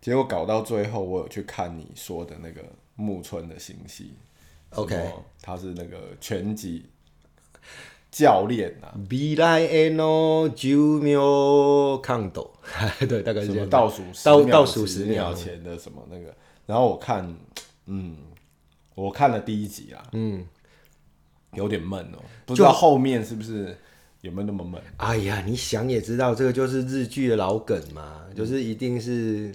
结果搞到最后，我有去看你说的那个木村的信息，OK，他是那个拳击教练啊，未来的 no 九秒抗斗，对，大概是倒数倒倒数十秒前的什么那个，然后我看，嗯，我看了第一集啊，嗯，有点闷哦，不知道后面是不是。有没有那么闷？哎呀，你想也知道，这个就是日剧的老梗嘛，嗯、就是一定是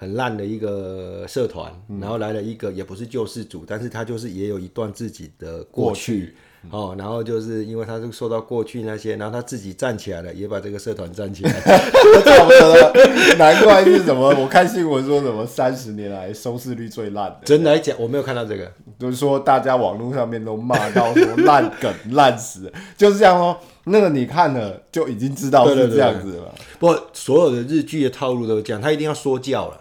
很烂的一个社团，嗯、然后来了一个也不是救世主，但是他就是也有一段自己的过去。哦，然后就是因为他是受到过去那些，然后他自己站起来了，也把这个社团站起来，差不多。难怪是什么？我看新闻说什么三十年来收视率最烂的。真的来讲，我没有看到这个，就是说大家网络上面都骂到说烂梗烂死，就是这样哦。那个你看了就已经知道是这样子了。对对对对，不过所有的日剧的套路都这样，他一定要说教了。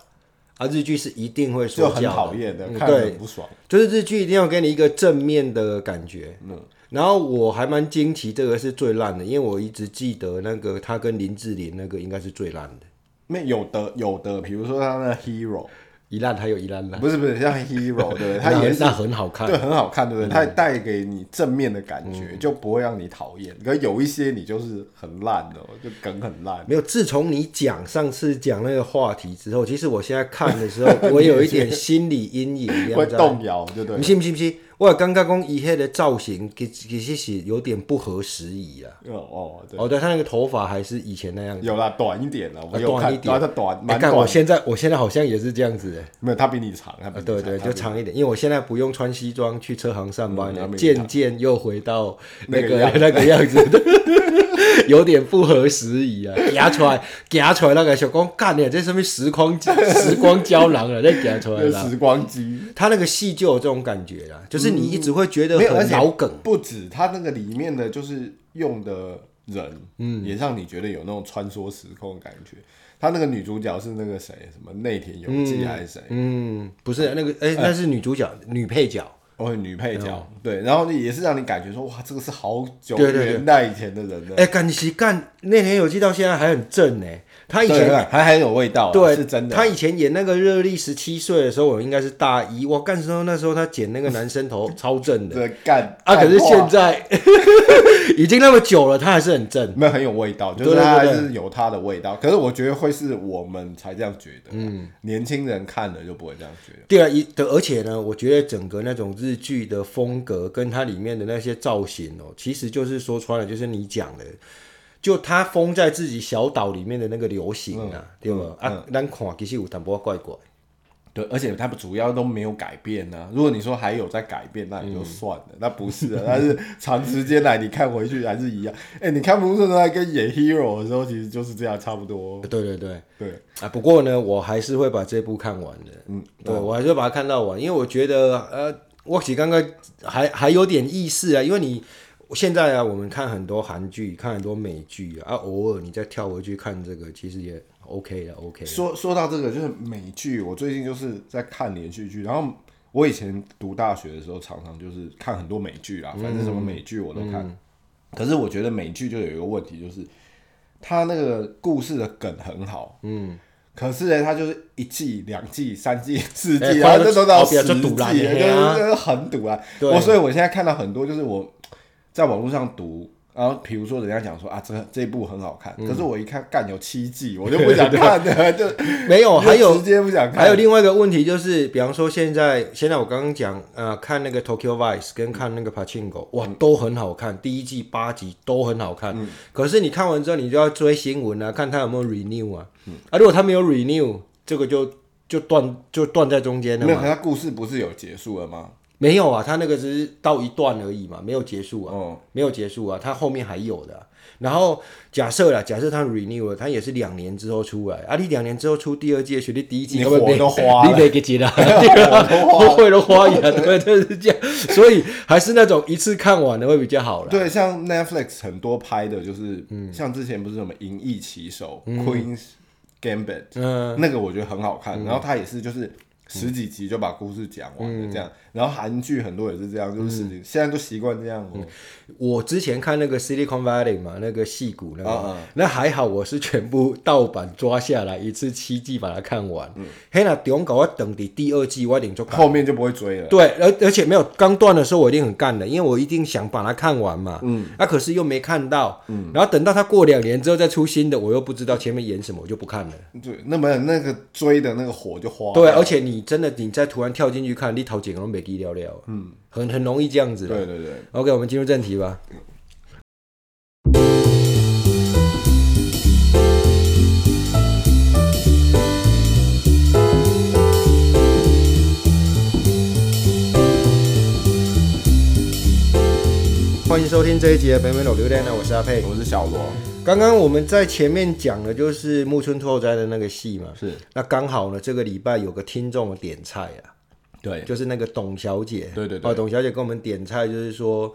啊，日剧是一定会说教，很讨厌的，看得很不爽。就是日剧一定要给你一个正面的感觉。嗯，然后我还蛮惊奇，这个是最烂的，因为我一直记得那个他跟林志玲那个应该是最烂的。没有的，有的，比如说他的 Hero。一烂，还有一烂烂，不是不是像 Hero 对不对？它也是很好看，对，很好看，对不对？它带给你正面的感觉，就不会让你讨厌。可有一些你就是很烂的，就梗很烂。没有，自从你讲上次讲那个话题之后，其实我现在看的时候，我有一点心理阴影，会动摇，对不对？你信不信？不信？我刚刚讲伊黑的造型，其其实是有点不合时宜啊。哦哦，对，哦对，他那个头发还是以前那样子。有啦，短一点了，我短一点，他短，蛮短。我现在，我现在好像也是这样子。没有，他比你长，他对对，就长一点。因为我现在不用穿西装去车行上班了，渐渐又回到那个那个样子，有点不合时宜啊。夹出来，夹出来那个小光干你，这什么时光时光胶囊了，那夹出来了。时光机，他那个戏就有这种感觉啊，就是。你一直会觉得很老梗，不止它那个里面的就是用的人，嗯，也让你觉得有那种穿梭时空的感觉。他那个女主角是那个谁，什么内田有纪还是谁？嗯，不是那个，哎，那是女主角，女配角。哦，女配角，对，然后也是让你感觉说，哇，这个是好久年代以前的人了。哎，干其干那年有记到现在还很正呢。他以前还很有味道，对，是真的。他以前演那个热力十七岁的时候，我应该是大一。我干时候那时候他剪那个男生头 超正的，对，干啊！可是现在 已经那么久了，他还是很正，没有很有味道，就是他还是有他的味道。可是我觉得会是我们才这样觉得，嗯，年轻人看了就不会这样觉得。对啊，一的而且呢，我觉得整个那种日剧的风格跟它里面的那些造型哦，其实就是说穿了，就是你讲的。就他封在自己小岛里面的那个流行啊，嗯、对吧？嗯、啊，咱看其实有淡薄怪怪。对，而且他们主要都没有改变啊。如果你说还有在改变，那也就算了。嗯、那不是的，但是长时间来你看回去还是一样。哎、欸，你看木村在跟演 Hero 的时候，其实就是这样，差不多。对对对对啊！不过呢，我还是会把这部看完的。嗯，对，我还是会把它看到完，因为我觉得呃，我刚刚还还有点意思啊，因为你。现在啊，我们看很多韩剧，看很多美剧啊，啊偶尔你再跳回去看这个，其实也 OK 的，OK 的。说说到这个，就是美剧，我最近就是在看连续剧。然后我以前读大学的时候，常常就是看很多美剧啊，反正什么美剧我都看。嗯、可是我觉得美剧就有一个问题，就是它那个故事的梗很好，嗯，可是呢，它就是一季、两季、三季、四季，欸、然后这都到十季，就是很堵啊。我所以我现在看到很多，就是我。在网络上读，然后比如说人家讲说啊，这这一部很好看，嗯、可是我一看，干有七季，我就不想看了，就没有，还有直接不想看。还有另外一个问题就是，比方说现在现在我刚刚讲，呃，看那个 Tokyo Vice 跟看那个 Pachinko，哇，都很好看，第一季八集都很好看。嗯、可是你看完之后，你就要追新闻啊，看他有没有 renew 啊。嗯、啊，如果他没有 renew，这个就就断就断在中间了。没有，他故事不是有结束了吗？没有啊，他那个只是到一段而已嘛，没有结束啊，哦、没有结束啊，他后面还有的、啊。然后假设啦，假设他 renew 了，他也是两年之后出来啊，你两年之后出第二季的学历第一季，你火都花了，你了，都会都花一对，就是这样。所以还是那种一次看完的会比较好了。对，像 Netflix 很多拍的就是，嗯，像之前不是什么《银翼棋手》嗯、Queen's Gambit，嗯，那个我觉得很好看，嗯、然后他也是就是。十几集就把故事讲完了这样。然后韩剧很多也是这样，就是现在都习惯这样。我之前看那个 Silicon Valley 嘛，那个戏骨那个，那还好，我是全部盗版抓下来，一次七季把它看完。嘿，那中稿我等的第二季我一定就后面就不会追了。对，而而且没有刚断的时候我一定很干的，因为我一定想把它看完嘛。嗯，那可是又没看到。嗯，然后等到它过两年之后再出新的，我又不知道前面演什么，我就不看了。对，那么那个追的那个火就花。对，而且你真的你再突然跳进去看，你头剪都没记了了。嗯，很很容易这样子的。对对对。OK，我们进入正题吧。欢迎收听这一集的《北美老榴莲》，我是阿佩，我是小罗。刚刚我们在前面讲的就是木村拓哉的那个戏嘛，是。那刚好呢，这个礼拜有个听众的点菜啊，对，就是那个董小姐，对对对，哦，董小姐跟我们点菜，就是说，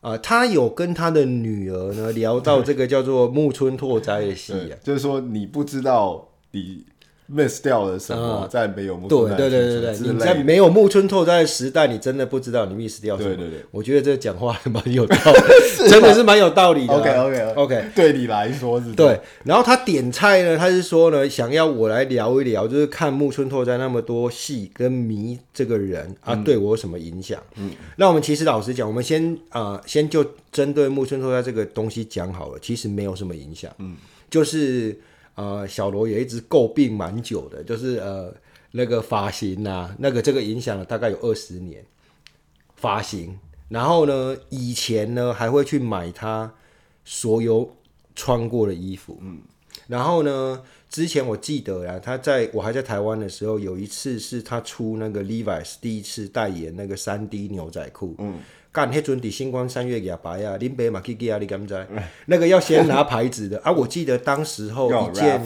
啊、呃，她有跟她的女儿呢聊到这个叫做木村拓哉的戏啊，就是说你不知道你。Miss 掉了什么？在没有木村拓哉，对对对你在没有木村拓哉的时代，你真的不知道你 miss 掉什么。对对对，我觉得这讲话还蛮有道理，真的是蛮有道理的。OK OK OK，对你来说是。对，然后他点菜呢，他是说呢，想要我来聊一聊，就是看木村拓哉那么多戏跟迷这个人啊，对我有什么影响？嗯，那我们其实老实讲，我们先啊，先就针对木村拓哉这个东西讲好了，其实没有什么影响。嗯，就是。呃，小罗也一直诟病蛮久的，就是呃那个发型啊，那个这个影响了大概有二十年发型。然后呢，以前呢还会去买他所有穿过的衣服。嗯。然后呢，之前我记得啊，他在我还在台湾的时候，有一次是他出那个 Levi's 第一次代言那个三 D 牛仔裤。嗯。干迄阵的星光三月牙白啊，林北马基基啊，你敢知？那个要先拿牌子的 啊！我记得当时候一件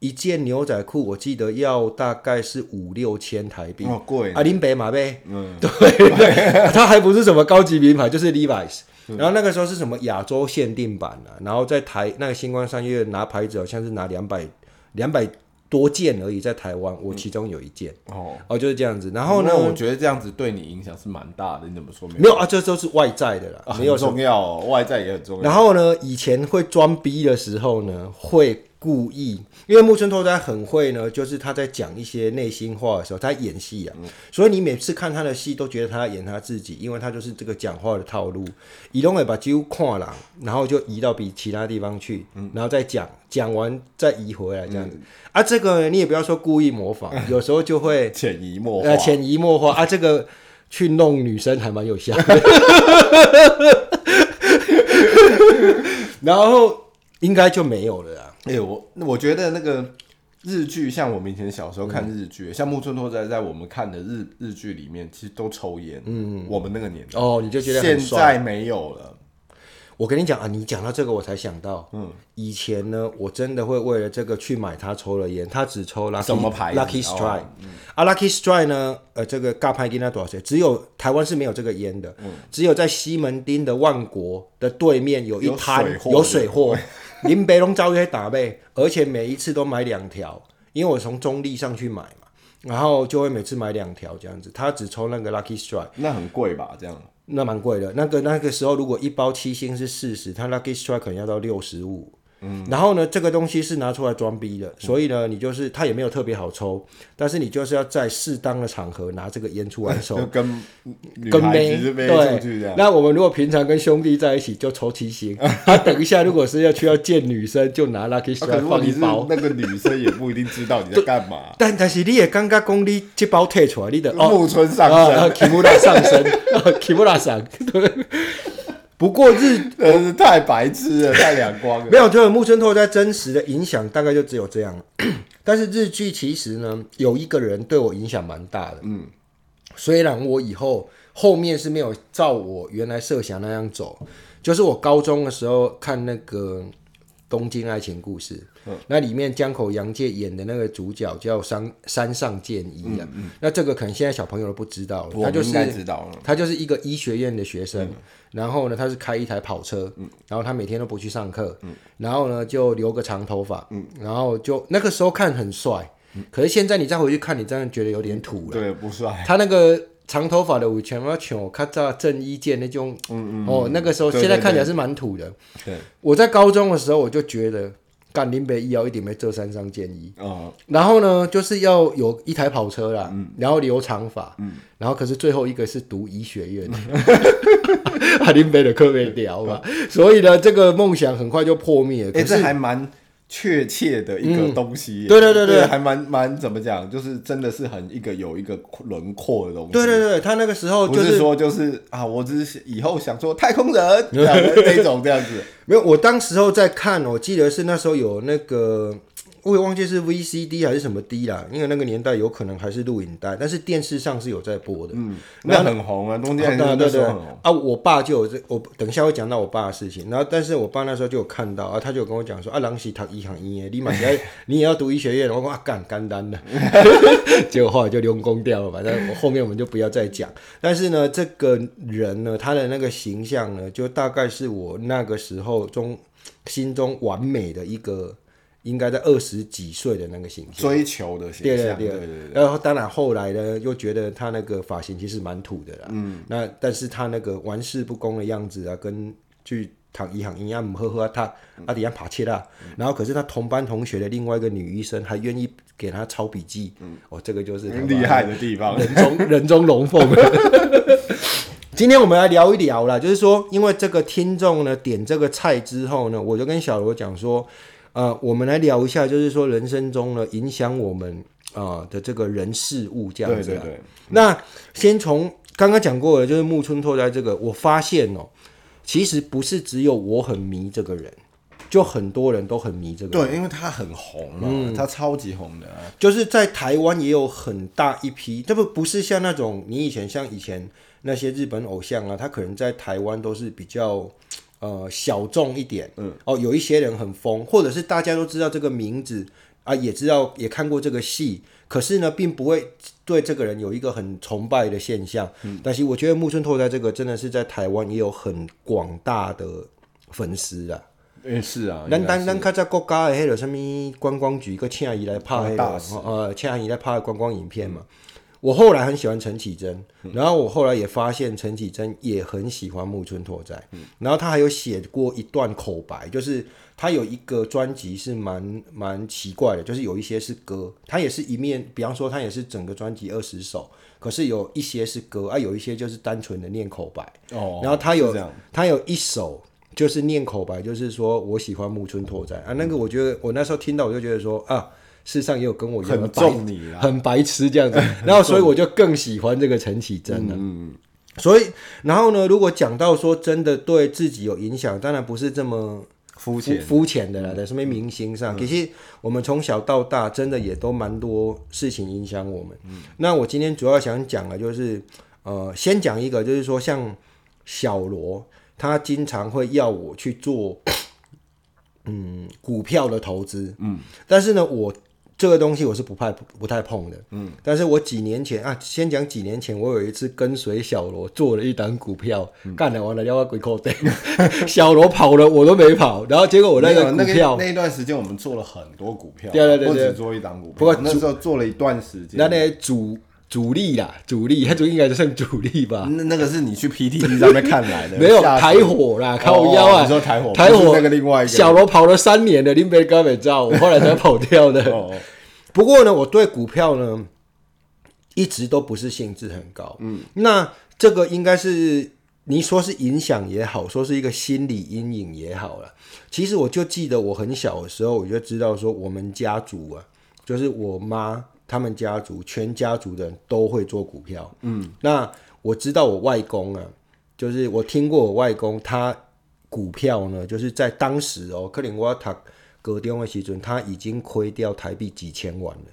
一件牛仔裤，我记得要大概是五六千台币。哦，贵啊！林北马呗，嗯，对 对，它还不是什么高级名牌，就是 Levi's。然后那个时候是什么亚洲限定版啊？然后在台那个星光三月拿牌子，好像是拿两百两百。多件而已，在台湾，我其中有一件、嗯、哦哦，就是这样子。然后呢，我觉得这样子对你影响是蛮大的。你怎么说没有？没有啊，这都是外在的啦，啊、没有重要、哦，外在也很重要。然后呢，以前会装逼的时候呢，会。故意，因为木村拓哉很会呢，就是他在讲一些内心话的时候，他演戏啊，嗯、所以你每次看他的戏都觉得他在演他自己，因为他就是这个讲话的套路，移动会把几乎跨了，然后就移到比其他地方去，嗯、然后再讲，讲完再移回来这样子。嗯、啊，这个你也不要说故意模仿，有时候就会潜移默化，潜移默化。啊，这个去弄女生还蛮有效的，然后应该就没有了。哎、欸，我我觉得那个日剧，像我们以前小时候看日剧，嗯、像木村拓哉在我们看的日日剧里面，其实都抽烟。嗯，我们那个年代哦，你就觉得现在没有了。我跟你讲啊，你讲到这个，我才想到，嗯，以前呢，我真的会为了这个去买他抽的烟，他只抽 Lucky 什么牌？Lucky Strike。哦嗯、啊，Lucky Strike 呢？呃，这个尬拍给他多少钱？只有台湾是没有这个烟的，嗯，只有在西门町的万国的对面有一摊有水货。林北龙遭遇打呗，而且每一次都买两条，因为我从中立上去买嘛，然后就会每次买两条这样子。他只抽那个 Lucky Strike，那很贵吧？这样。那蛮贵的，那个那个时候如果一包七星是四十，他 Lucky Strike 可能要到六十五。嗯，然后呢，这个东西是拿出来装逼的，所以呢，你就是它也没有特别好抽，但是你就是要在适当的场合拿这个烟出来抽，跟跟妹对。那我们如果平常跟兄弟在一起就抽七星，他，等一下如果是要去要见女生就拿 Lucky Strike 放一包，那个女生也不一定知道你在干嘛。但但是你也刚刚讲你这包退出来，你的木村上身，Kimura 上身，Kimura 上对。不过日 真是太白痴了，太两光了。没有，就是木村拓哉真实的影响大概就只有这样。但是日剧其实呢，有一个人对我影响蛮大的。嗯，虽然我以后后面是没有照我原来设想那样走，就是我高中的时候看那个《东京爱情故事》。那里面江口洋介演的那个主角叫山山上健一啊，嗯嗯、那这个可能现在小朋友都不知道了，他就是他就是一个医学院的学生，嗯、然后呢，他是开一台跑车，嗯、然后他每天都不去上课，嗯、然后呢就留个长头发，嗯、然后就那个时候看很帅，可是现在你再回去看，你真的觉得有点土了。对，不帅。他那个长头发的以前要像看到郑伊健那种，嗯嗯，哦，那个时候现在看起来是蛮土的。对，我在高中的时候我就觉得。干林北医药一定没这三张建议，哦，然后呢，就是要有一台跑车啦，嗯、然后留长发，嗯、然后可是最后一个是读医学院，啊林北的课没聊嘛，所以呢，这个梦想很快就破灭了。哎、欸，这还蛮。确切的一个东西，对对对对，还蛮蛮怎么讲，就是真的是很一个有一个轮廓的东西。对对对，他那个时候就是说就是啊，我只是以后想做太空人这样的那种这样子。没有，我当时候在看，我记得是那时候有那个。我也忘记是 VCD 还是什么 D 啦，因为那个年代有可能还是录影带，但是电视上是有在播的。嗯，那很红啊，中间对对对啊，我爸就有这，我等一下会讲到我爸的事情。然后，但是我爸那时候就有看到啊，他就跟我讲说啊，郎喜读医行医，你嘛要 你也要读医学院。我说啊，干干单的，结果后来就用工掉了。反正后面我们就不要再讲。但是呢，这个人呢，他的那个形象呢，就大概是我那个时候中心中完美的一个。应该在二十几岁的那个形象，追求的形象，对对对。然后当然后来呢，又觉得他那个发型其实蛮土的啦。嗯。那但是他那个玩世不恭的样子啊，跟去躺一行一样，呵呵他阿迪亚帕切啦。然后可是他同班同学的另外一个女医生还愿意给他抄笔记。嗯。哦，这个就是很厉害的地方，人中 人中龙凤。今天我们来聊一聊啦，就是说，因为这个听众呢点这个菜之后呢，我就跟小罗讲说。呃，我们来聊一下，就是说人生中呢，影响我们啊、呃、的这个人事物这样子。对对对。那先从刚刚讲过的，就是木村拓哉这个，我发现哦，其实不是只有我很迷这个人，就很多人都很迷这个人。对，因为他很红嘛，嗯、他超级红的、啊。就是在台湾也有很大一批，这不不是像那种你以前像以前那些日本偶像啊，他可能在台湾都是比较。呃，小众一点，嗯，哦，有一些人很疯，或者是大家都知道这个名字啊，也知道也看过这个戏，可是呢，并不会对这个人有一个很崇拜的现象。嗯，但是我觉得木村拓哉这个真的是在台湾也有很广大的粉丝啊。嗯，是啊，咱咱咱看在国家的迄个什么观光局，个请伊来拍那个，呃，请伊来拍观光影片嘛。嗯我后来很喜欢陈绮贞，然后我后来也发现陈绮贞也很喜欢木村拓哉，然后他还有写过一段口白，就是他有一个专辑是蛮蛮奇怪的，就是有一些是歌，他也是一面，比方说他也是整个专辑二十首，可是有一些是歌啊，有一些就是单纯的念口白。哦，然后他有他有一首就是念口白，就是说我喜欢木村拓哉啊，那个我觉得我那时候听到我就觉得说啊。世上也有跟我一样很重你很白痴这样子，然后所以我就更喜欢这个陈绮贞了。嗯，所以然后呢，如果讲到说真的对自己有影响，当然不是这么肤浅。肤浅的啦，在什么明星上，其实我们从小到大真的也都蛮多事情影响我们。嗯，那我今天主要想讲的，就是呃，先讲一个，就是说像小罗，他经常会要我去做嗯股票的投资，嗯，但是呢，我。这个东西我是不怕不太碰的，嗯，但是我几年前啊，先讲几年前，我有一次跟随小罗做了一档股票，干了完了要鬼扣的，小罗跑了我都没跑，然后结果我那个股票那一段时间我们做了很多股票，对对对，不只做一档股票，不过那时候做了一段时间，那那主主力啦，主力，他就应该就算主力吧，那那个是你去 PTT 上面看来的，没有台火啦，靠腰啊，你说台火，台火那个另外一个小罗跑了三年的，林北高美照，我后来才跑掉的。不过呢，我对股票呢一直都不是兴致很高。嗯，那这个应该是你说是影响也好，说是一个心理阴影也好了。其实我就记得我很小的时候，我就知道说我们家族啊，就是我妈他们家族全家族的人都会做股票。嗯，那我知道我外公啊，就是我听过我外公他股票呢，就是在当时哦，克林沃塔。高中的时准，他已经亏掉台币几千万了。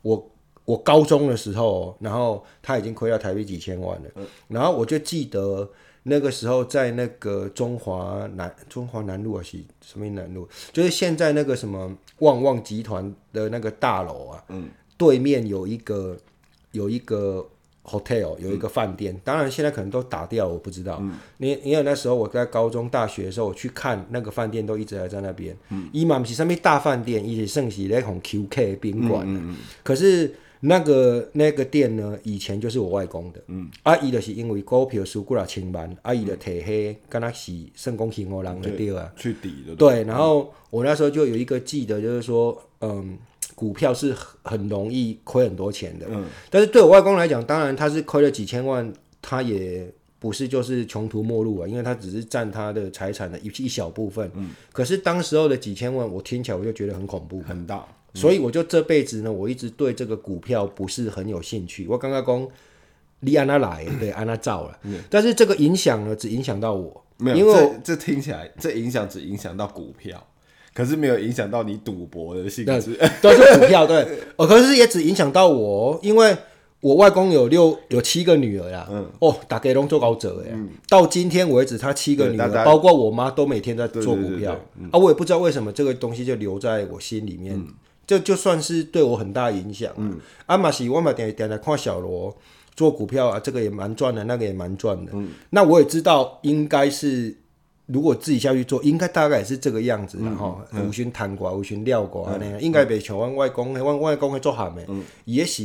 我我高中的时候，然后他已经亏掉台币几千万了。然后我就记得那个时候，在那个中华南中华南路啊，是什么南路？就是现在那个什么旺旺集团的那个大楼啊，对面有一个有一个 hotel 有一个饭店，当然现在可能都打掉，我不知道。因因为那时候我在高中、大学的时候，我去看那个饭店都一直还在那边。伊嘛不是上面大饭店，伊是盛喜那种 QK 宾馆。可是那个那个店呢，以前就是我外公的。嗯，阿姨的是因为股票输过了千万，阿姨的体黑，跟他是圣公行我郎的对啊，去抵的。对，然后我那时候就有一个记得，就是说，嗯。股票是很容易亏很多钱的，嗯，但是对我外公来讲，当然他是亏了几千万，他也不是就是穷途末路啊，因为他只是占他的财产的一一小部分，嗯，可是当时候的几千万，我听起来我就觉得很恐怖，很大，所以我就这辈子呢，我一直对这个股票不是很有兴趣。我刚刚讲，你按他来，对，按他造了，嗯，但是这个影响呢，只影响到我，没有，因为这，这听起来，这影响只影响到股票。可是没有影响到你赌博的性质，都是股票对。哦，可是也只影响到我，因为我外公有六有七个女儿呀。嗯。哦，大家拢做高者哎。嗯。到今天为止，他七个女儿，包括我妈，都每天在做股票。啊，我也不知道为什么这个东西就留在我心里面，这就算是对我很大影响。嗯。阿玛西，我嘛点点来看小罗做股票啊，这个也蛮赚的，那个也蛮赚的。嗯。那我也知道，应该是。如果自己下去做，应该大概也是这个样子，然后无循谈瓜，无循料瓜那样，应该袂像阮外公，阮外公会做咸的，也是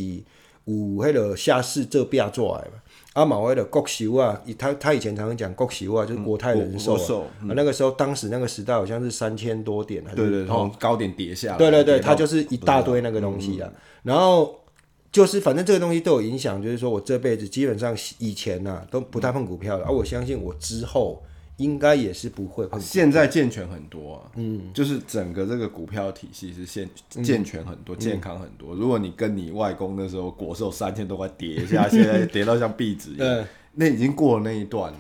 有迄个下士做变做来嘛。啊，嘛迄个国寿啊，他他以前常常讲国寿啊，就是国泰人寿啊。那个时候，当时那个时代好像是三千多点，对对，从高点跌下来。对对对，它就是一大堆那个东西啊。然后就是反正这个东西对我影响，就是说我这辈子基本上以前呐都不太碰股票了，而我相信我之后。应该也是不会，现在健全很多啊，嗯，就是整个这个股票体系是健健全很多，嗯、健康很多。如果你跟你外公那时候国寿三千多块跌一下，现在跌到像壁纸一样，那已经过了那一段了。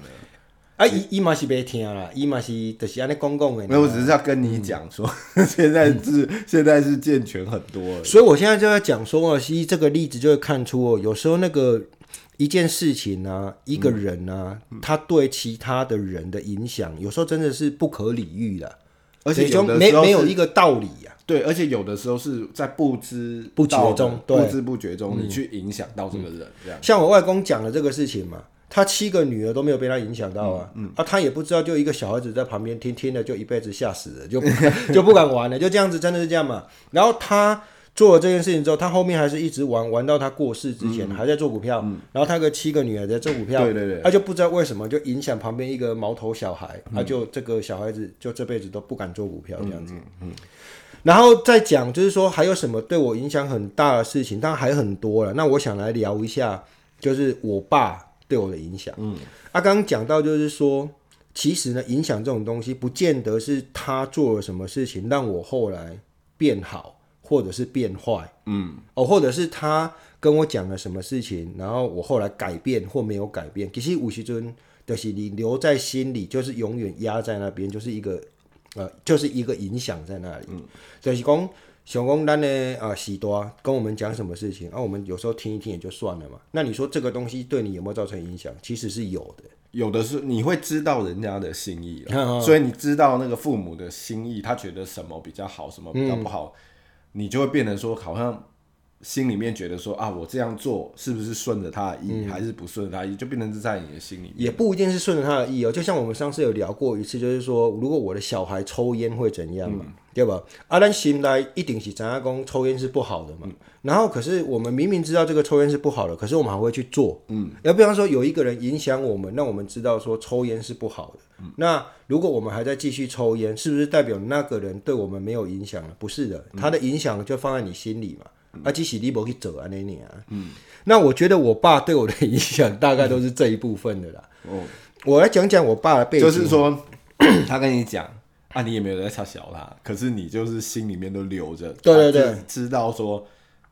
啊，伊伊嘛是别听啦，伊嘛是就是安尼讲讲的。没有，我只是要跟你讲说，嗯、现在是现在是健全很多了。所以我现在就在讲说啊，其实这个例子就会看出哦，有时候那个。一件事情啊，一个人啊，嗯、他对其他的人的影响，有时候真的是不可理喻的，而且就没没有一个道理呀、啊。对，而且有的时候是在不知不觉中，不知不觉中，你去影响到这个人。这样，像我外公讲的这个事情嘛，他七个女儿都没有被他影响到啊，嗯，嗯啊，他也不知道，就一个小孩子在旁边听听了，就一辈子吓死了，就 就不敢玩了，就这样子，真的是这样嘛。然后他。做了这件事情之后，他后面还是一直玩，玩到他过世之前还在做股票。然后他个七个女儿在做股票，对对对，他就不知道为什么就影响旁边一个毛头小孩，他、嗯、就这个小孩子就这辈子都不敢做股票这样子。嗯然后再讲就是说还有什么对我影响很大的事情，当然还有很多了。那我想来聊一下，就是我爸对我的影响。嗯，啊，刚刚讲到就是说，其实呢，影响这种东西不见得是他做了什么事情让我后来变好。或者是变坏，嗯，哦，或者是他跟我讲了什么事情，然后我后来改变或没有改变，其实五十尊的是你留在心里，就是永远压在那边，就是一个呃，就是一个影响在那里。嗯，就是讲小公单的啊，喜多跟我们讲什么事情，啊，我们有时候听一听也就算了嘛。那你说这个东西对你有没有造成影响？其实是有的，有的是你会知道人家的心意，所以你知道那个父母的心意，他觉得什么比较好，什么比较不好。嗯你就会变成说，好像心里面觉得说啊，我这样做是不是顺着他的意，嗯、还是不顺着他的意，就变成是在你的心里面。也不一定是顺着他的意哦。就像我们上次有聊过一次，就是说，如果我的小孩抽烟会怎样嘛，嗯、对吧？啊，咱心内一定是知影讲抽烟是不好的嘛。嗯、然后，可是我们明明知道这个抽烟是不好的，可是我们还会去做。嗯。要比方说，有一个人影响我们，让我们知道说抽烟是不好的。嗯、那如果我们还在继续抽烟，是不是代表那个人对我们没有影响了？不是的，他的影响就放在你心里嘛。嗯、啊，即使你无去走啊，那年啊。嗯。那我觉得我爸对我的影响大概都是这一部分的啦。哦、嗯。我来讲讲我爸的背景。就是说，他跟你讲啊，你也没有在嘲笑他，可是你就是心里面都留着。对对对。知道说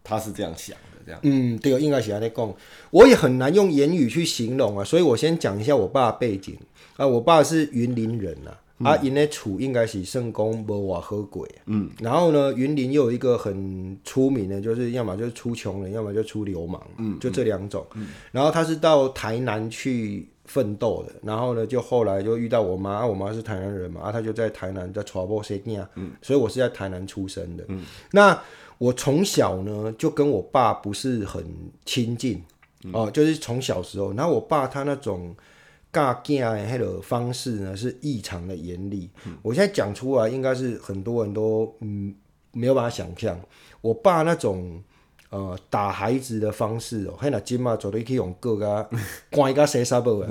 他是这样想的，这样。嗯，对，应该是安尼讲。我也很难用言语去形容啊，所以我先讲一下我爸的背景。啊，我爸是云林人呐，嗯、啊，因的厝应该是圣公无瓦喝鬼，嗯，然后呢，云林又有一个很出名的，就是要么就是出穷人，要么就出流氓，嗯，就这两种，嗯，然后他是到台南去奋斗的，然后呢，就后来就遇到我妈，啊、我妈是台南人嘛，啊，他就在台南在传播生意，嗯，所以我是在台南出生的，嗯，那我从小呢就跟我爸不是很亲近。哦、呃，就是从小时候，然后我爸他那种教囝的那个方式呢，是异常的严厉。嗯、我现在讲出来，应该是很多人都嗯没有办法想象，我爸那种。呃，打孩子的方式哦，还那金嘛，走的可以用个啊，关一个谁杀不？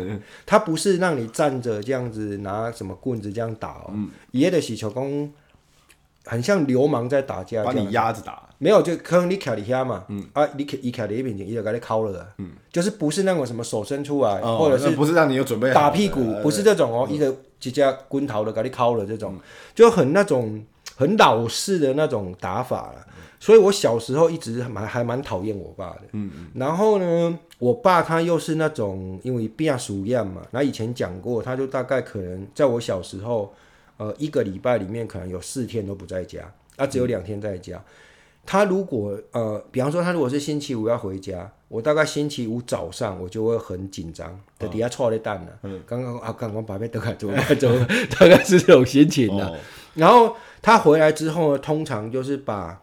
他不是让你站着这样子拿什么棍子这样打哦，爷的洗球工很像流氓在打架，把你压着打。没有，就可能你卡里下嘛，嗯、啊，你卡你卡里一边，伊就给你敲了，嗯，就是不是那种什么手伸出来，哦、或者是不是让你有准备打屁股，不是这种哦，一个直接滚头的给你敲了这种，嗯、就很那种很老式的那种打法了。所以，我小时候一直蛮还蛮讨厌我爸的。嗯嗯。然后呢，我爸他又是那种因为变熟样嘛，那以前讲过，他就大概可能在我小时候，呃，一个礼拜里面可能有四天都不在家，啊，只有两天在家。嗯、他如果呃，比方说他如果是星期五要回家，我大概星期五早上我就会很紧张，在底下错的蛋呢。嗯。刚刚啊，刚刚把被德凯做做，大概是这种心情的。哦、然后他回来之后呢，通常就是把。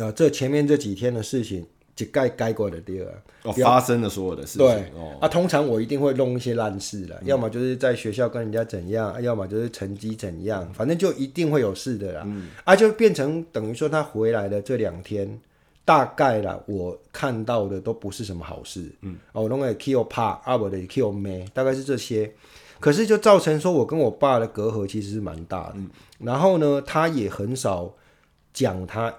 啊，这前面这几天的事情就该该过的第二，哦，发生的所有的事情。对，哦、啊，通常我一定会弄一些烂事了，嗯、要么就是在学校跟人家怎样，要么就是成绩怎样，反正就一定会有事的啦。嗯、啊，就变成等于说他回来的这两天，大概啦，我看到的都不是什么好事。嗯，哦，弄个 kill 怕，啊我的 kill 没，大概是这些。可是就造成说我跟我爸的隔阂其实是蛮大的。嗯、然后呢，他也很少讲他。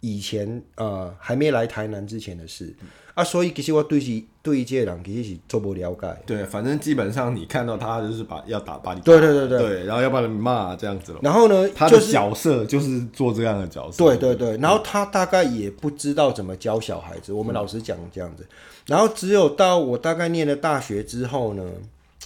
以前呃还没来台南之前的事、嗯、啊，所以其实我对这对这人其实是做不了解。对，反正基本上你看到他就是把要打把你打，对对对对，对，然后要把你骂这样子。然后呢，他的角色就是做这样的角色。对对对，然后他大概也不知道怎么教小孩子。嗯、我们老实讲这样子，然后只有到我大概念了大学之后呢，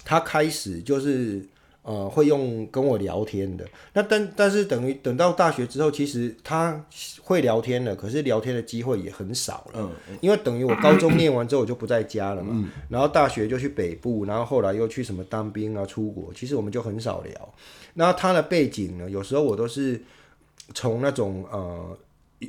他开始就是。呃，会用跟我聊天的，那但但是等于等到大学之后，其实他会聊天了，可是聊天的机会也很少了。嗯，因为等于我高中念完之后我就不在家了嘛，嗯、然后大学就去北部，然后后来又去什么当兵啊，出国，其实我们就很少聊。那他的背景呢，有时候我都是从那种呃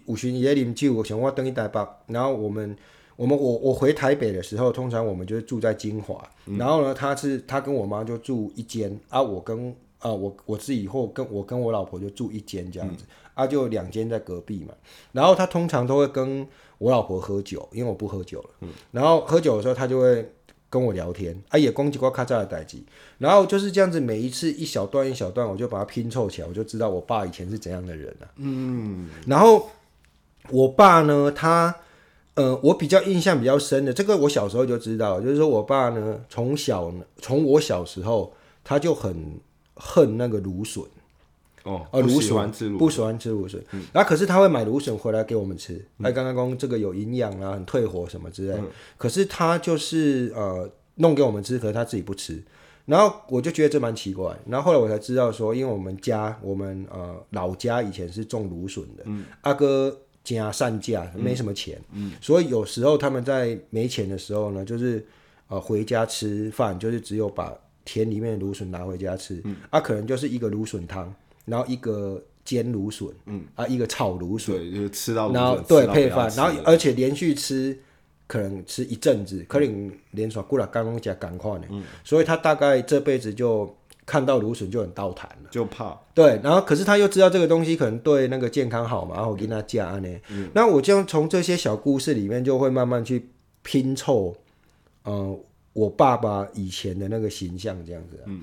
五旬椰林就想我登一台北，然后我们。我们我我回台北的时候，通常我们就是住在金华，嗯、然后呢，他是他跟我妈就住一间啊，我跟啊我我自己以后跟我跟我老婆就住一间这样子，嗯、啊就两间在隔壁嘛。然后他通常都会跟我老婆喝酒，因为我不喝酒了。嗯、然后喝酒的时候，他就会跟我聊天，啊也攻击过卡扎的代志。然后就是这样子，每一次一小段一小段，我就把它拼凑起来，我就知道我爸以前是怎样的人了、啊。嗯，然后我爸呢，他。呃，我比较印象比较深的，这个我小时候就知道，就是说我爸呢，从小从我小时候他就很恨那个芦笋。哦，呃，芦笋不喜欢吃芦笋，嗯，然后可是他会买芦笋回来给我们吃，哎，刚刚讲这个有营养啊，很退火什么之类，嗯，可是他就是呃弄给我们吃，可是他自己不吃，然后我就觉得这蛮奇怪，然后后来我才知道说，因为我们家我们呃老家以前是种芦笋的，嗯，阿哥。加善价没什么钱，嗯，嗯，所以有时候他们在没钱的时候呢，就是呃回家吃饭，就是只有把田里面的芦笋拿回家吃，嗯，啊，可能就是一个芦笋汤，然后一个煎芦笋，嗯，啊，一个炒芦笋，对，就是吃到，然后对配饭，然后而且连续吃，可能吃一阵子，可能连耍过了刚刚讲赶快呢，嗯，所以他大概这辈子就。看到芦笋就很倒弹了，就怕。对，然后可是他又知道这个东西可能对那个健康好嘛，然后我跟他讲呢。嗯、那我就从这些小故事里面就会慢慢去拼凑，呃，我爸爸以前的那个形象这样子。嗯。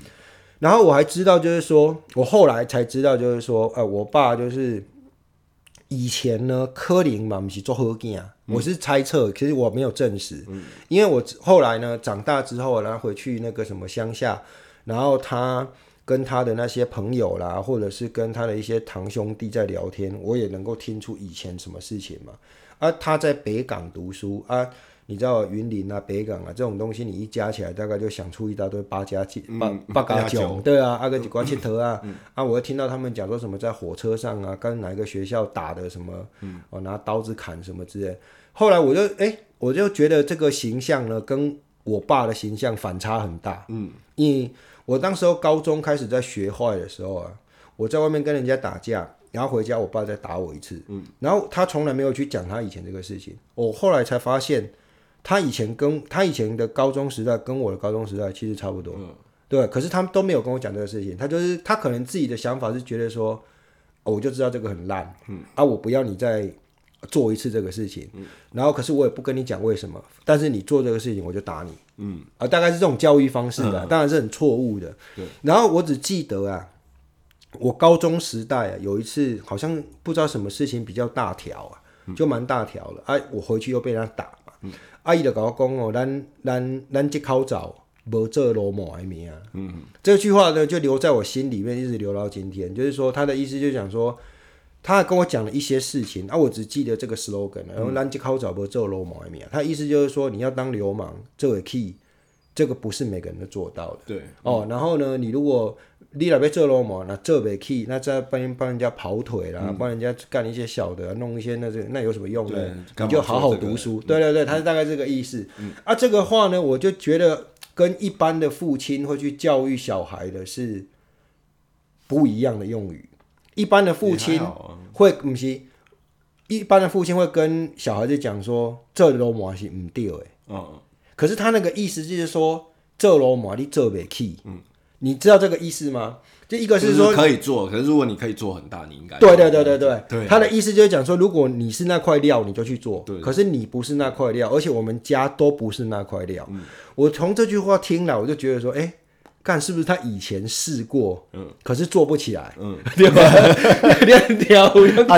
然后我还知道，就是说我后来才知道，就是说，呃，我爸就是以前呢，柯林嘛，不是做好囝啊。嗯、我是猜测，其实我没有证实。嗯。因为我后来呢，长大之后，然后回去那个什么乡下。然后他跟他的那些朋友啦，或者是跟他的一些堂兄弟在聊天，我也能够听出以前什么事情嘛。啊，他在北港读书啊，你知道云林啊、北港啊这种东西，你一加起来，大概就想出一大堆八加九、八八加九，对啊，阿哥几瓜切头啊，嗯、啊，我会听到他们讲说什么在火车上啊，跟哪一个学校打的什么，哦、嗯，拿刀子砍什么之类。后来我就哎，我就觉得这个形象呢，跟我爸的形象反差很大，嗯，因为。我当时候高中开始在学坏的时候啊，我在外面跟人家打架，然后回家我爸再打我一次，嗯，然后他从来没有去讲他以前这个事情，我后来才发现他以前跟他以前的高中时代跟我的高中时代其实差不多，嗯、对。可是他们都没有跟我讲这个事情，他就是他可能自己的想法是觉得说，哦、我就知道这个很烂，嗯，啊，我不要你再做一次这个事情，嗯，然后可是我也不跟你讲为什么，但是你做这个事情我就打你，嗯，啊，大概是这种教育方式的，嗯、当然是很错误的，对。然后我只记得啊，我高中时代啊有一次好像不知道什么事情比较大条啊。就蛮大条了，哎、啊，我回去又被他打嘛。嗯、阿姨就跟我讲哦，咱咱咱这口罩无做罗某的名啊。嗯，这句话呢就留在我心里面，一直留到今天。就是说他的意思就讲说，他跟我讲了一些事情，啊，我只记得这个 slogan，然后咱这口罩无做罗某的名。他意思就是说，你要当流氓，这个 key，这个不是每个人都做到的。对，嗯、哦，然后呢，你如果你那边做流氓？那做不起，那再帮帮人家跑腿啦，帮、嗯、人家干一些小的，弄一些那这那有什么用呢？你就好好读书。对对对，他是大概这个意思。嗯、啊，这个话呢，我就觉得跟一般的父亲会去教育小孩的是不一样的用语。一般的父亲会不是？一般的父亲会跟小孩子讲说：“这罗马是唔对的。”嗯。可是他那个意思就是说：“这罗马你做不起。”嗯。你知道这个意思吗？就一个是说是可以做，可是如果你可以做很大，你应该对对对对对。对他的意思就是讲说，如果你是那块料，你就去做。对，可是你不是那块料，而且我们家都不是那块料。嗯，我从这句话听了，我就觉得说，哎，看是不是他以前试过，嗯，可是做不起来，嗯，对吧？两条，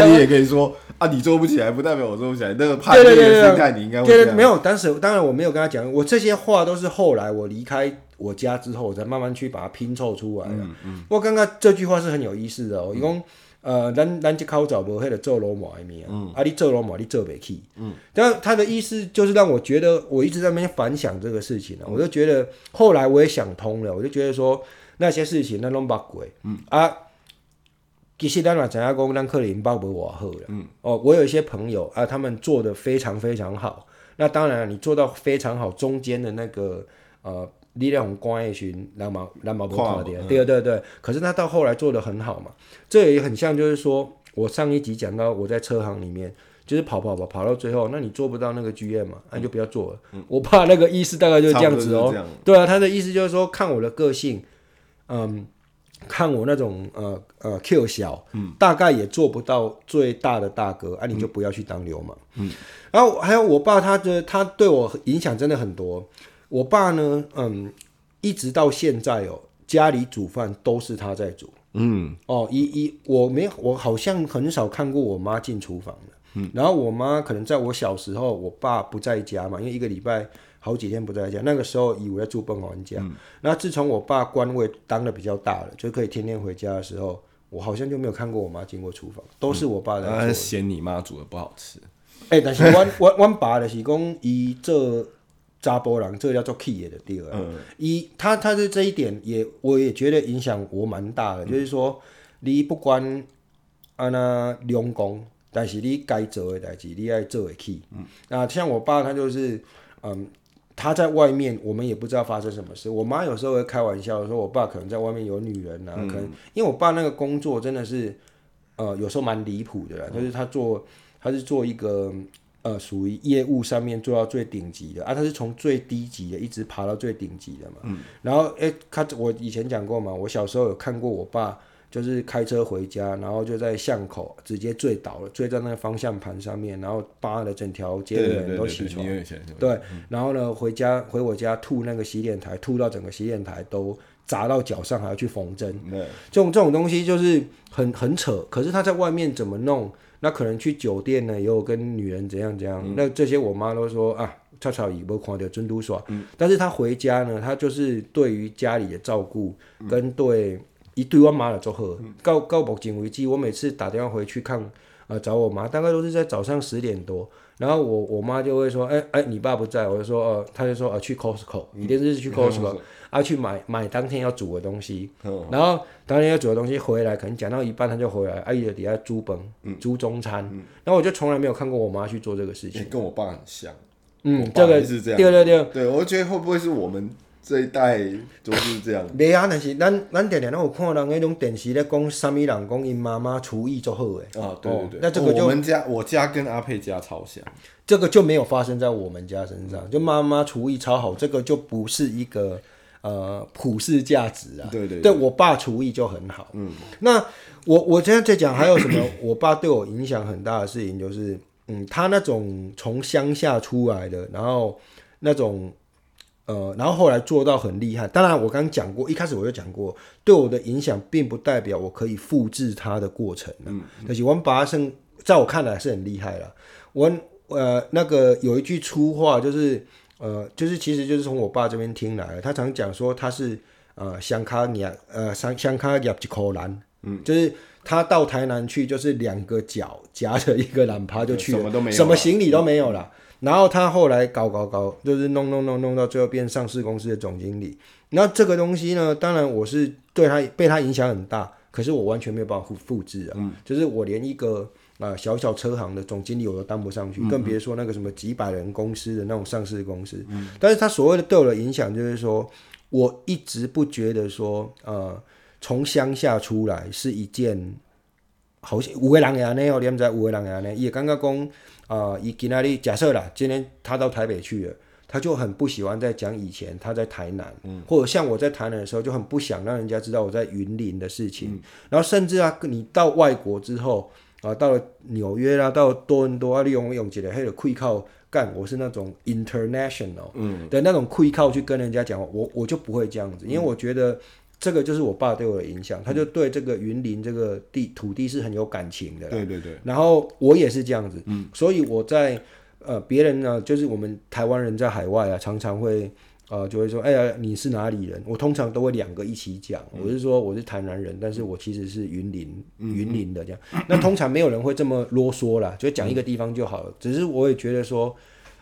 也可以说。啊，你做不起来，不代表我做不起来。那个叛逆的心态，你应该没有，当时当然我没有跟他讲，我这些话都是后来我离开我家之后，我才慢慢去把它拼凑出来的。嗯嗯。我刚刚这句话是很有意思的我，一共呃，咱咱这口罩无迄个做罗马的名，嗯，啊，你做罗马你做不起，嗯。但他的意思就是让我觉得，我一直在那边反想这个事情呢，我就觉得后来我也想通了，我就觉得说那些事情那拢不贵，嗯啊。其实咱嘛知影讲，咱克林包不偌好了。嗯，哦，我有一些朋友啊，他们做的非常非常好。那当然，你做到非常好，中间的那个呃，力量关一群蓝毛蓝毛不好点。对对对。可是他到后来做的很好嘛，这也很像，就是说我上一集讲到我在车行里面，就是跑跑跑跑到最后，那你做不到那个 GM 嘛，那、啊、就不要做了。嗯、我怕那个意思大概就是这样子哦。对啊，他的意思就是说，看我的个性，嗯。看我那种呃呃 Q 小，嗯，大概也做不到最大的大哥，啊，你就不要去当流氓，嗯，然后还有我爸，他的他对我影响真的很多。我爸呢，嗯，一直到现在哦，家里煮饭都是他在煮，嗯，哦，一一我没我好像很少看过我妈进厨房的，嗯，然后我妈可能在我小时候，我爸不在家嘛，因为一个礼拜。好几天不在家，那个时候以为要住笨王家。嗯、那自从我爸官位当的比较大了，就可以天天回家的时候，我好像就没有看过我妈进过厨房，都是我爸在做。嫌你妈煮的不好吃。哎、欸，但是我我我爸的是讲，伊做查波郎，这个叫做 key 的对了。嗯。伊他他的这一点也，我也觉得影响我蛮大的，嗯、就是说，你不管啊那用功，但是你该做的代志，你爱做得起。嗯。那像我爸，他就是嗯。他在外面，我们也不知道发生什么事。我妈有时候会开玩笑说，我爸可能在外面有女人啊，嗯、可能因为我爸那个工作真的是，呃，有时候蛮离谱的啦。嗯、就是他做，他是做一个呃，属于业务上面做到最顶级的啊，他是从最低级的一直爬到最顶级的嘛。嗯、然后，哎、欸，他我以前讲过嘛，我小时候有看过我爸。就是开车回家，然后就在巷口直接醉倒了，醉在那个方向盘上面，然后扒了整条街的人都起床。对，然后呢，回家回我家吐那个洗脸台，吐到整个洗脸台都砸到脚上，还要去缝针。对，这种这种东西就是很很扯。可是他在外面怎么弄？那可能去酒店呢，也有跟女人怎样怎样。嗯、那这些我妈都说啊，超超以不看到真都耍。嗯、但是她回家呢，她就是对于家里的照顾跟对。一对我妈的祝贺，到到目前为止，我每次打电话回去看，呃，找我妈，大概都是在早上十点多，然后我我妈就会说，哎、欸、哎、欸，你爸不在，我就说，呃，他就说，呃，去 Costco，一定是去 Costco，啊，去买买当天要煮的东西，嗯、然后当天要煮的东西回来，可能讲到一半他就回来，阿姨的底下煮本，煮中餐，嗯、然后我就从来没有看过我妈去做这个事情，跟我爸很像，嗯，这个是这样，对对对，对我觉得会不会是我们。这一代就是这样。没啊，但是咱咱常常有看人那种电视咧讲，什么人讲因妈妈厨艺做好诶。啊，对对对。那这个就我们家我家跟阿佩家超像，这个就没有发生在我们家身上。就妈妈厨艺超好，这个就不是一个呃普世价值啊。对对。对我爸厨艺就很好。嗯。那我我现在在讲还有什么？我爸对我影响很大的事情就是，嗯，他那种从乡下出来的，然后那种。呃，然后后来做到很厉害。当然，我刚刚讲过，一开始我就讲过，对我的影响并不代表我可以复制它的过程。嗯，但是我们把它生，在我看来是很厉害了。我呃，那个有一句粗话，就是呃，就是其实就是从我爸这边听来的。他常讲说他是呃香卡亚呃香香卡亚吉口兰，嗯，就是他到台南去，就是两个脚夹着一个懒趴就去了，什么都没有，什么行李都没有了。嗯然后他后来搞搞搞，就是弄弄弄弄到最后变上市公司的总经理。那这个东西呢，当然我是对他被他影响很大，可是我完全没有办法复复制啊。嗯、就是我连一个啊、呃、小小车行的总经理我都当不上去，嗯、更别说那个什么几百人公司的那种上市公司。嗯、但是他所谓的对我的影响，就是说我一直不觉得说呃从乡下出来是一件好像有个人也安尼哦，你们知有个人也安尼，也刚刚讲。啊，以吉那利假设啦，今天他到台北去了，他就很不喜欢再讲以前他在台南，嗯、或者像我在台南的时候，就很不想让人家知道我在云林的事情。嗯、然后甚至啊，你到外国之后啊，到了纽约啦，到多伦多啊，利用用起来还有亏靠干，我是那种 international 的那种亏靠去跟人家讲，我我就不会这样子，因为我觉得。这个就是我爸对我的影响，他就对这个云林这个地土地是很有感情的。对对对。然后我也是这样子，嗯，所以我在呃别人呢，就是我们台湾人在海外啊，常常会呃就会说，哎呀，你是哪里人？我通常都会两个一起讲，我是说我是台南人，但是我其实是云林云林的这样。那通常没有人会这么啰嗦啦，就讲一个地方就好了。只是我也觉得说，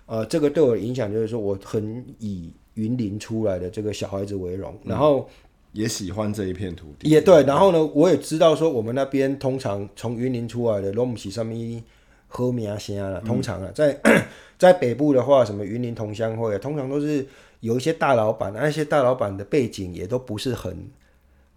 呃，这个对我的影响就是说，我很以云林出来的这个小孩子为荣，然后。也喜欢这一片土地，也对。然后呢，我也知道说，我们那边通常从云林出来的，拢不是什么喝名声啊。通常啊，在 在北部的话，什么云林同乡会啊，通常都是有一些大老板，那些大老板的背景也都不是很。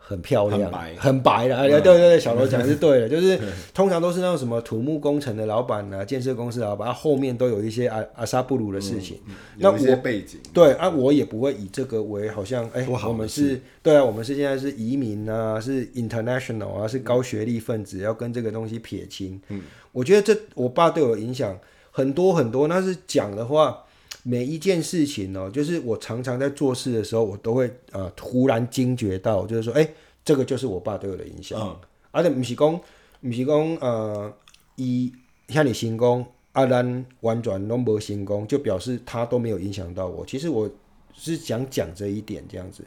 很漂亮，很白，的。哎，对对对，小罗讲的是对的，就是通常都是那种什么土木工程的老板啊，建设公司老板，后面都有一些阿阿萨布鲁的事情。那我背景对啊，我也不会以这个为好像哎，我们是对啊，我们是现在是移民啊，是 international 啊，是高学历分子，要跟这个东西撇清。嗯，我觉得这我爸对我影响很多很多。那是讲的话，每一件事情哦，就是我常常在做事的时候，我都会呃突然惊觉到，就是说，哎，这个就是我爸对我的影响。嗯，而且不是讲，不是讲呃，伊像你成功，阿兰完全都没成功，就表示他都没有影响到我。其实我是想讲这一点这样子。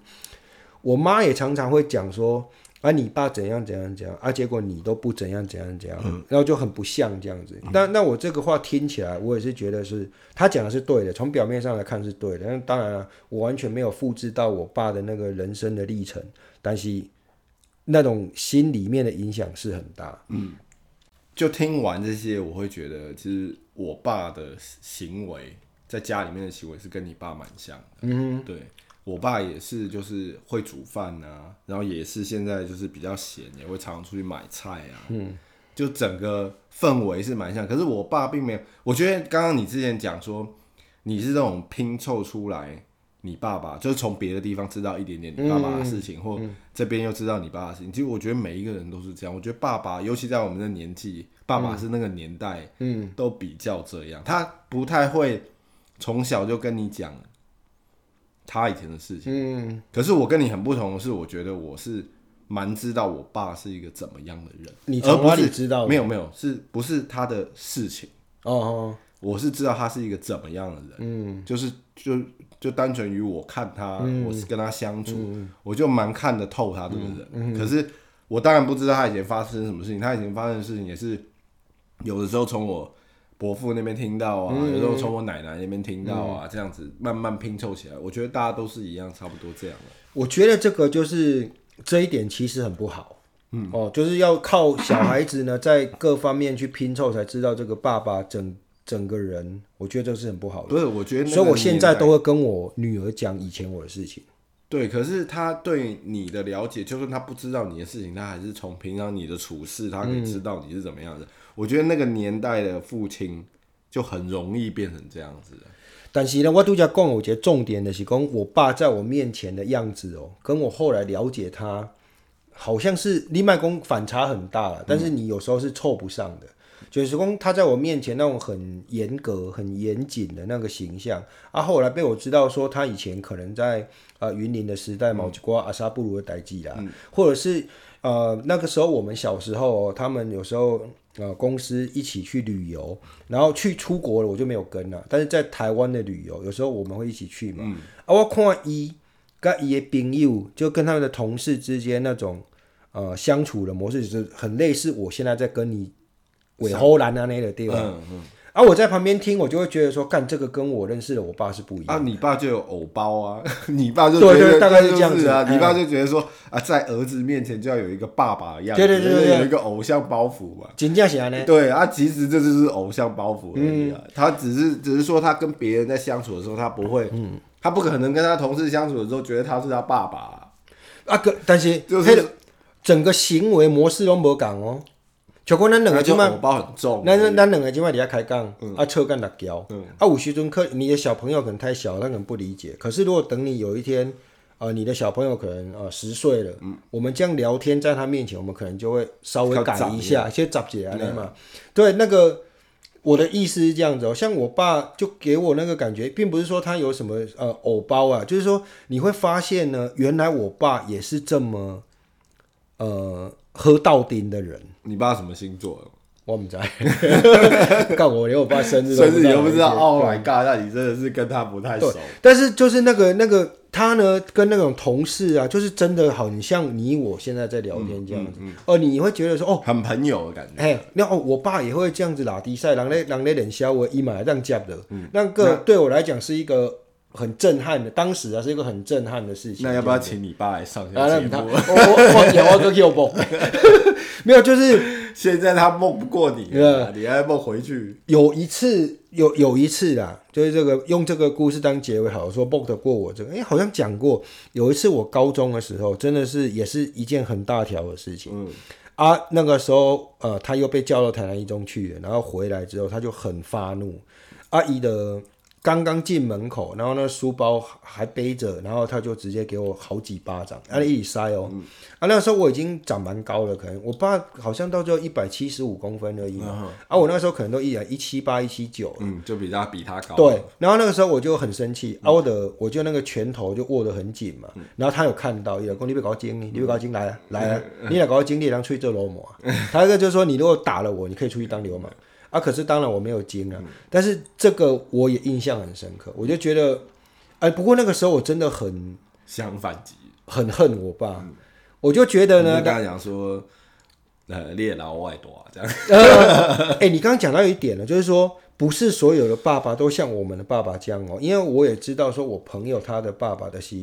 我妈也常常会讲说。啊，你爸怎样怎样怎样啊？结果你都不怎样怎样怎样，嗯、然后就很不像这样子。那那我这个话听起来，我也是觉得是他讲的是对的，从表面上来看是对的。那当然了，我完全没有复制到我爸的那个人生的历程，但是那种心里面的影响是很大。嗯，就听完这些，我会觉得其实我爸的行为在家里面的行为是跟你爸蛮像的。嗯，对。我爸也是，就是会煮饭啊，然后也是现在就是比较闲，也会常常出去买菜啊。嗯，就整个氛围是蛮像。可是我爸并没有，我觉得刚刚你之前讲说你是这种拼凑出来，你爸爸就是从别的地方知道一点点你爸爸的事情，嗯、或这边又知道你爸爸的事情。其实我觉得每一个人都是这样。我觉得爸爸，尤其在我们的年纪，爸爸是那个年代，嗯，都比较这样。他不太会从小就跟你讲。他以前的事情，嗯，可是我跟你很不同的是，我觉得我是蛮知道我爸是一个怎么样的人。你从哪里知道？没有没有，是不是他的事情？哦，哦，我是知道他是一个怎么样的人。嗯，就是就就单纯于我看他，嗯、我是跟他相处，嗯、我就蛮看得透他这个人。可是我当然不知道他以前发生什么事情，他以前发生的事情也是有的时候从我。伯父那边听到啊，嗯、有时候从我奶奶那边听到啊，嗯、这样子慢慢拼凑起来，我觉得大家都是一样，差不多这样的。我觉得这个就是这一点其实很不好，嗯哦、嗯，就是要靠小孩子呢在各方面去拼凑，才知道这个爸爸整整个人，我觉得这是很不好的。不是，我觉得，所以我现在都会跟我女儿讲以前我的事情。对，可是他对你的了解，就算他不知道你的事情，他还是从平常你的处事，他可以知道你是怎么样的。嗯、我觉得那个年代的父亲就很容易变成这样子。但是呢，我都在讲，我觉得重点的是讲我爸在我面前的样子哦，跟我后来了解他，好像是另外公反差很大了。但是你有时候是凑不上的。嗯就是说，他在我面前那种很严格、很严谨的那个形象啊，后来被我知道说，他以前可能在呃云林的时代，某几瓜阿萨布鲁的代际啦，嗯、或者是呃那个时候我们小时候，他们有时候呃公司一起去旅游，然后去出国了，我就没有跟了。但是在台湾的旅游，有时候我们会一起去嘛。嗯、啊，我看伊跟伊的朋友，就跟他们的同事之间那种呃相处的模式，就是很类似我现在在跟你。尾后兰啊那个地方，嗯嗯，啊，我在旁边听，我就会觉得说，干这个跟我认识的我爸是不一样。啊，你爸就有偶包啊，你爸就对对，大概是这样子啊，你爸就觉得说啊，在儿子面前就要有一个爸爸一样，对对对，有一个偶像包袱嘛。真正是安尼。对啊，其实这就是偶像包袱而已啊。他只是只是说他跟别人在相处的时候，他不会，嗯，他不可能跟他同事相处的时候觉得他是他爸爸啊。哥，但是就是整个行为模式都没讲哦。就讲咱两个即嘛，咱咱咱两个即嘛，底下开讲，啊，车干辣椒，啊，有时阵可你的小朋友可能太小，他可能不理解。可是如果等你有一天，呃，你的小朋友可能呃十岁了，嗯、我们这样聊天在他面前，我们可能就会稍微改一下，先杂解啊嘛。对，那个我的意思是这样子哦，像我爸就给我那个感觉，并不是说他有什么呃偶包啊，就是说你会发现呢，原来我爸也是这么呃。喝到丁的人，你爸什么星座？我不知道，告我连我爸生日生日你都不知道。Oh my god！那你真的是跟他不太熟。但是就是那个那个他呢，跟那种同事啊，就是真的很像你我现在在聊天这样子。嗯嗯嗯、哦，你会觉得说哦，很朋友的感觉。哎，那哦，我爸也会这样子拉低赛，让那让那冷笑我一买这样夹的。嗯、那个对我来讲是一个。很震撼的，当时啊是一个很震撼的事情。那要不要请你爸来上下节目？我我有我哥有梦，没有，就是现在他梦不过你，嗯、你还梦回去。有一次，有有一次啊，就是这个用这个故事当结尾，好说梦得过我这个，哎、欸，好像讲过。有一次我高中的时候，真的是也是一件很大条的事情。嗯啊，那个时候呃，他又被叫到台南一中去了，然后回来之后他就很发怒，阿姨的。刚刚进门口，然后那书包还背着，然后他就直接给我好几巴掌，啊，一塞哦，嗯、啊，那个时候我已经长蛮高了，可能我爸好像到最后一百七十五公分而已嘛，嗯、啊，我那个时候可能都一一七八一七九，嗯，就比他比他高。对，然后那个时候我就很生气，嗯、啊，我的我就那个拳头就握得很紧嘛，嗯、然后他有看到，伊老公你别搞精，你别搞精，来啊来啊，你俩搞精，你当出去做流氓，他一个就是说你如果打了我，你可以出去当流氓。啊！可是当然我没有经啊，嗯、但是这个我也印象很深刻，我就觉得，哎，不过那个时候我真的很想反击，很恨我爸，嗯、我就觉得呢，你刚才讲说，呃，列老外多这样，哎、呃，你刚刚讲到一点呢，就是说不是所有的爸爸都像我们的爸爸这样哦，因为我也知道说我朋友他的爸爸的是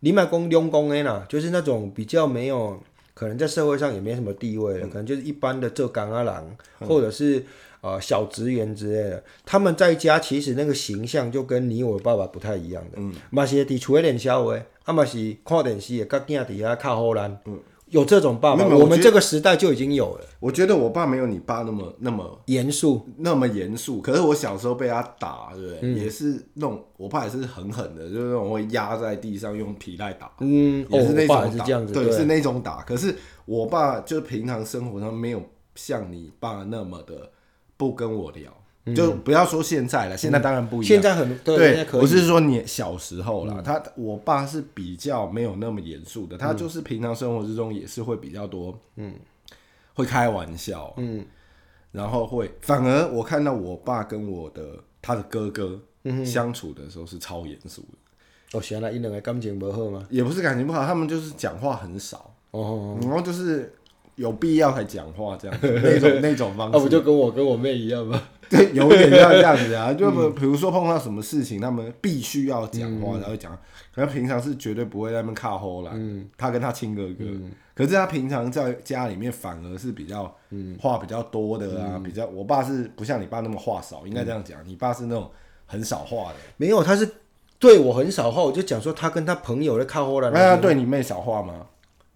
你买公佣公哎啦，就是那种比较没有可能在社会上也没什么地位的，嗯、可能就是一般的做工仔人，嗯、或者是。呃，小职员之类的，他们在家其实那个形象就跟你我爸爸不太一样的。嗯，嘛是伫厝里练小话，啊嘛是看电视的，甲囝伫遐靠后栏。嗯，有这种爸爸，我们这个时代就已经有了。我觉得我爸没有你爸那么那么严肃，那么严肃。可是我小时候被他打，对不对？嗯、也是那种，我爸也是狠狠的，就是那种会压在地上用皮带打。嗯，也是那种打，哦、是这样子，对，对是那种打。可是我爸就是平常生活上没有像你爸那么的。不跟我聊，嗯、就不要说现在了。现在当然不一样。现在很对，不是说你小时候啦。嗯、他我爸是比较没有那么严肃的，他就是平常生活之中也是会比较多，嗯，会开玩笑，嗯，然后会反而我看到我爸跟我的他的哥哥相处的时候是超严肃的。哦，原来一两个感情不好吗？也不是感情不好，他们就是讲话很少，哦，然后就是。有必要还讲话这样子，那种 那种方式。那、啊、不就跟我跟我妹一样吗？对，有点像这样子啊。就比如说碰到什么事情，他们必须要讲话，然后讲。可能平常是绝对不会在那边卡后来。他跟他亲哥哥，可是他平常在家里面反而是比较话比较多的啊。比较，我爸是不像你爸那么话少，应该这样讲。你爸是那种很少话的。没有，他是对我很少话。我就讲说他跟他朋友在靠后了。那他对你妹少话吗？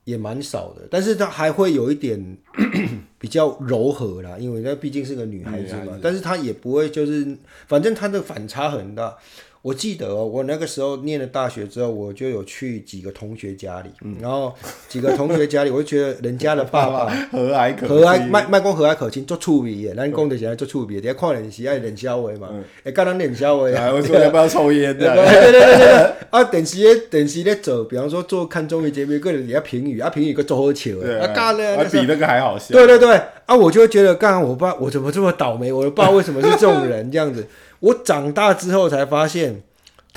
也蛮少的，但是他还会有一点 比较柔和啦，因为那毕竟是个女孩子嘛。但是她也不会就是，反正她的反差很大。我记得哦，我那个时候念了大学之后，我就有去几个同学家里，嗯、然后几个同学家里，我就觉得人家的爸爸 和蔼可和蔼，卖卖公和蔼可亲，做厝边的，咱讲的是做厝边的，看人是爱冷笑话嘛，哎，刚刚冷笑话，我说要不要抽烟的？对对对对啊，电视咧，电视咧走，比方说做看综艺节目，个人也要评语，啊评语个做好笑的，啊干呢，比那个还好笑。对对对，啊，我就会觉得，刚刚我爸我怎么这么倒霉？我的爸为什么是这种人？这样子，我长大之后才发现。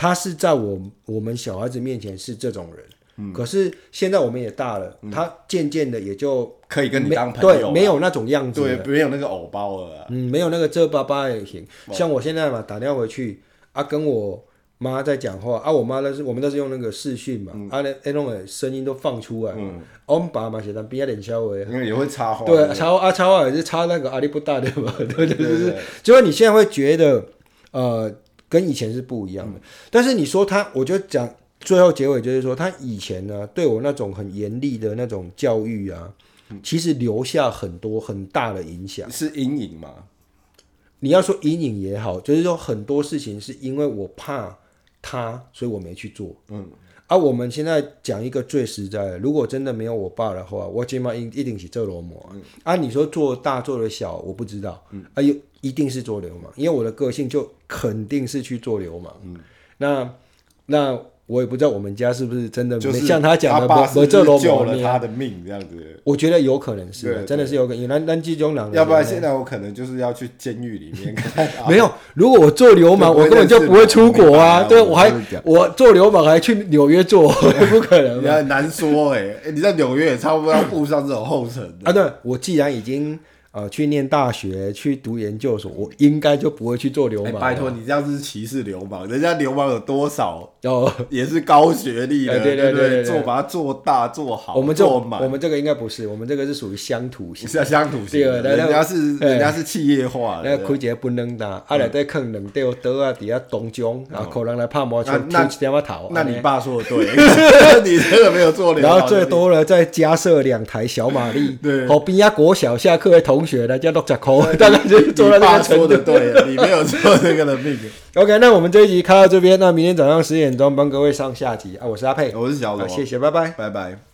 他是在我我们小孩子面前是这种人，嗯、可是现在我们也大了，嗯、他渐渐的也就可以跟你当朋友，对，没有那种样子，对，没有那个偶包了，嗯，没有那个这巴巴也行。像我现在嘛，打电话回去啊，跟我妈在讲话啊，我妈那是我们都是用那个视讯嘛，嗯、啊，那那种声音都放出来，嗯，我们爸妈写在边点稍微，因为也会插话，对，插啊插话也是插那个阿里不大的嘛，对对对对，就是你现在会觉得呃。跟以前是不一样的，嗯、但是你说他，我就讲最后结尾就是说，他以前呢对我那种很严厉的那种教育啊，嗯、其实留下很多很大的影响，是阴影吗？你要说阴影也好，就是说很多事情是因为我怕他，所以我没去做。嗯，而、啊、我们现在讲一个最实在的，如果真的没有我爸的话，我起码一一定是做流氓。嗯、啊，你说做大做的小，我不知道。嗯，哎呦。一定是做流氓，因为我的个性就肯定是去做流氓。嗯，那那我也不知道我们家是不是真的没像他讲的，我我救了他的命这样子。我觉得有可能是，真的是有可能。那那这种人，要不然现在我可能就是要去监狱里面看。没有，如果我做流氓，我根本就不会出国啊。对，我还我做流氓还去纽约做，不可能。很难说哎，你在纽约也差不多要步上这种后尘啊。对，我既然已经。呃，去念大学，去读研究所，我应该就不会去做流氓。拜托，你这样子是歧视流氓，人家流氓有多少？哦，也是高学历的，对对对，做把它做大做好。我们做满，我们这个应该不是，我们这个是属于乡土型，是乡土型。人家是人家是企业化，那开一个不能打，啊来再坑两吊刀啊，底下东江，然后可能来拍毛球，那那你爸说的对，你这个没有做流氓。然后最多了再加设两台小马力，对，好边啊国小下课的同。同学的叫六十块，大概就做到这个程度。对，你没有做这个的命。OK，那我们这一集开到这边，那明天早上十点钟帮各位上下集啊！我是阿佩，我是小罗，谢谢，拜拜，拜拜。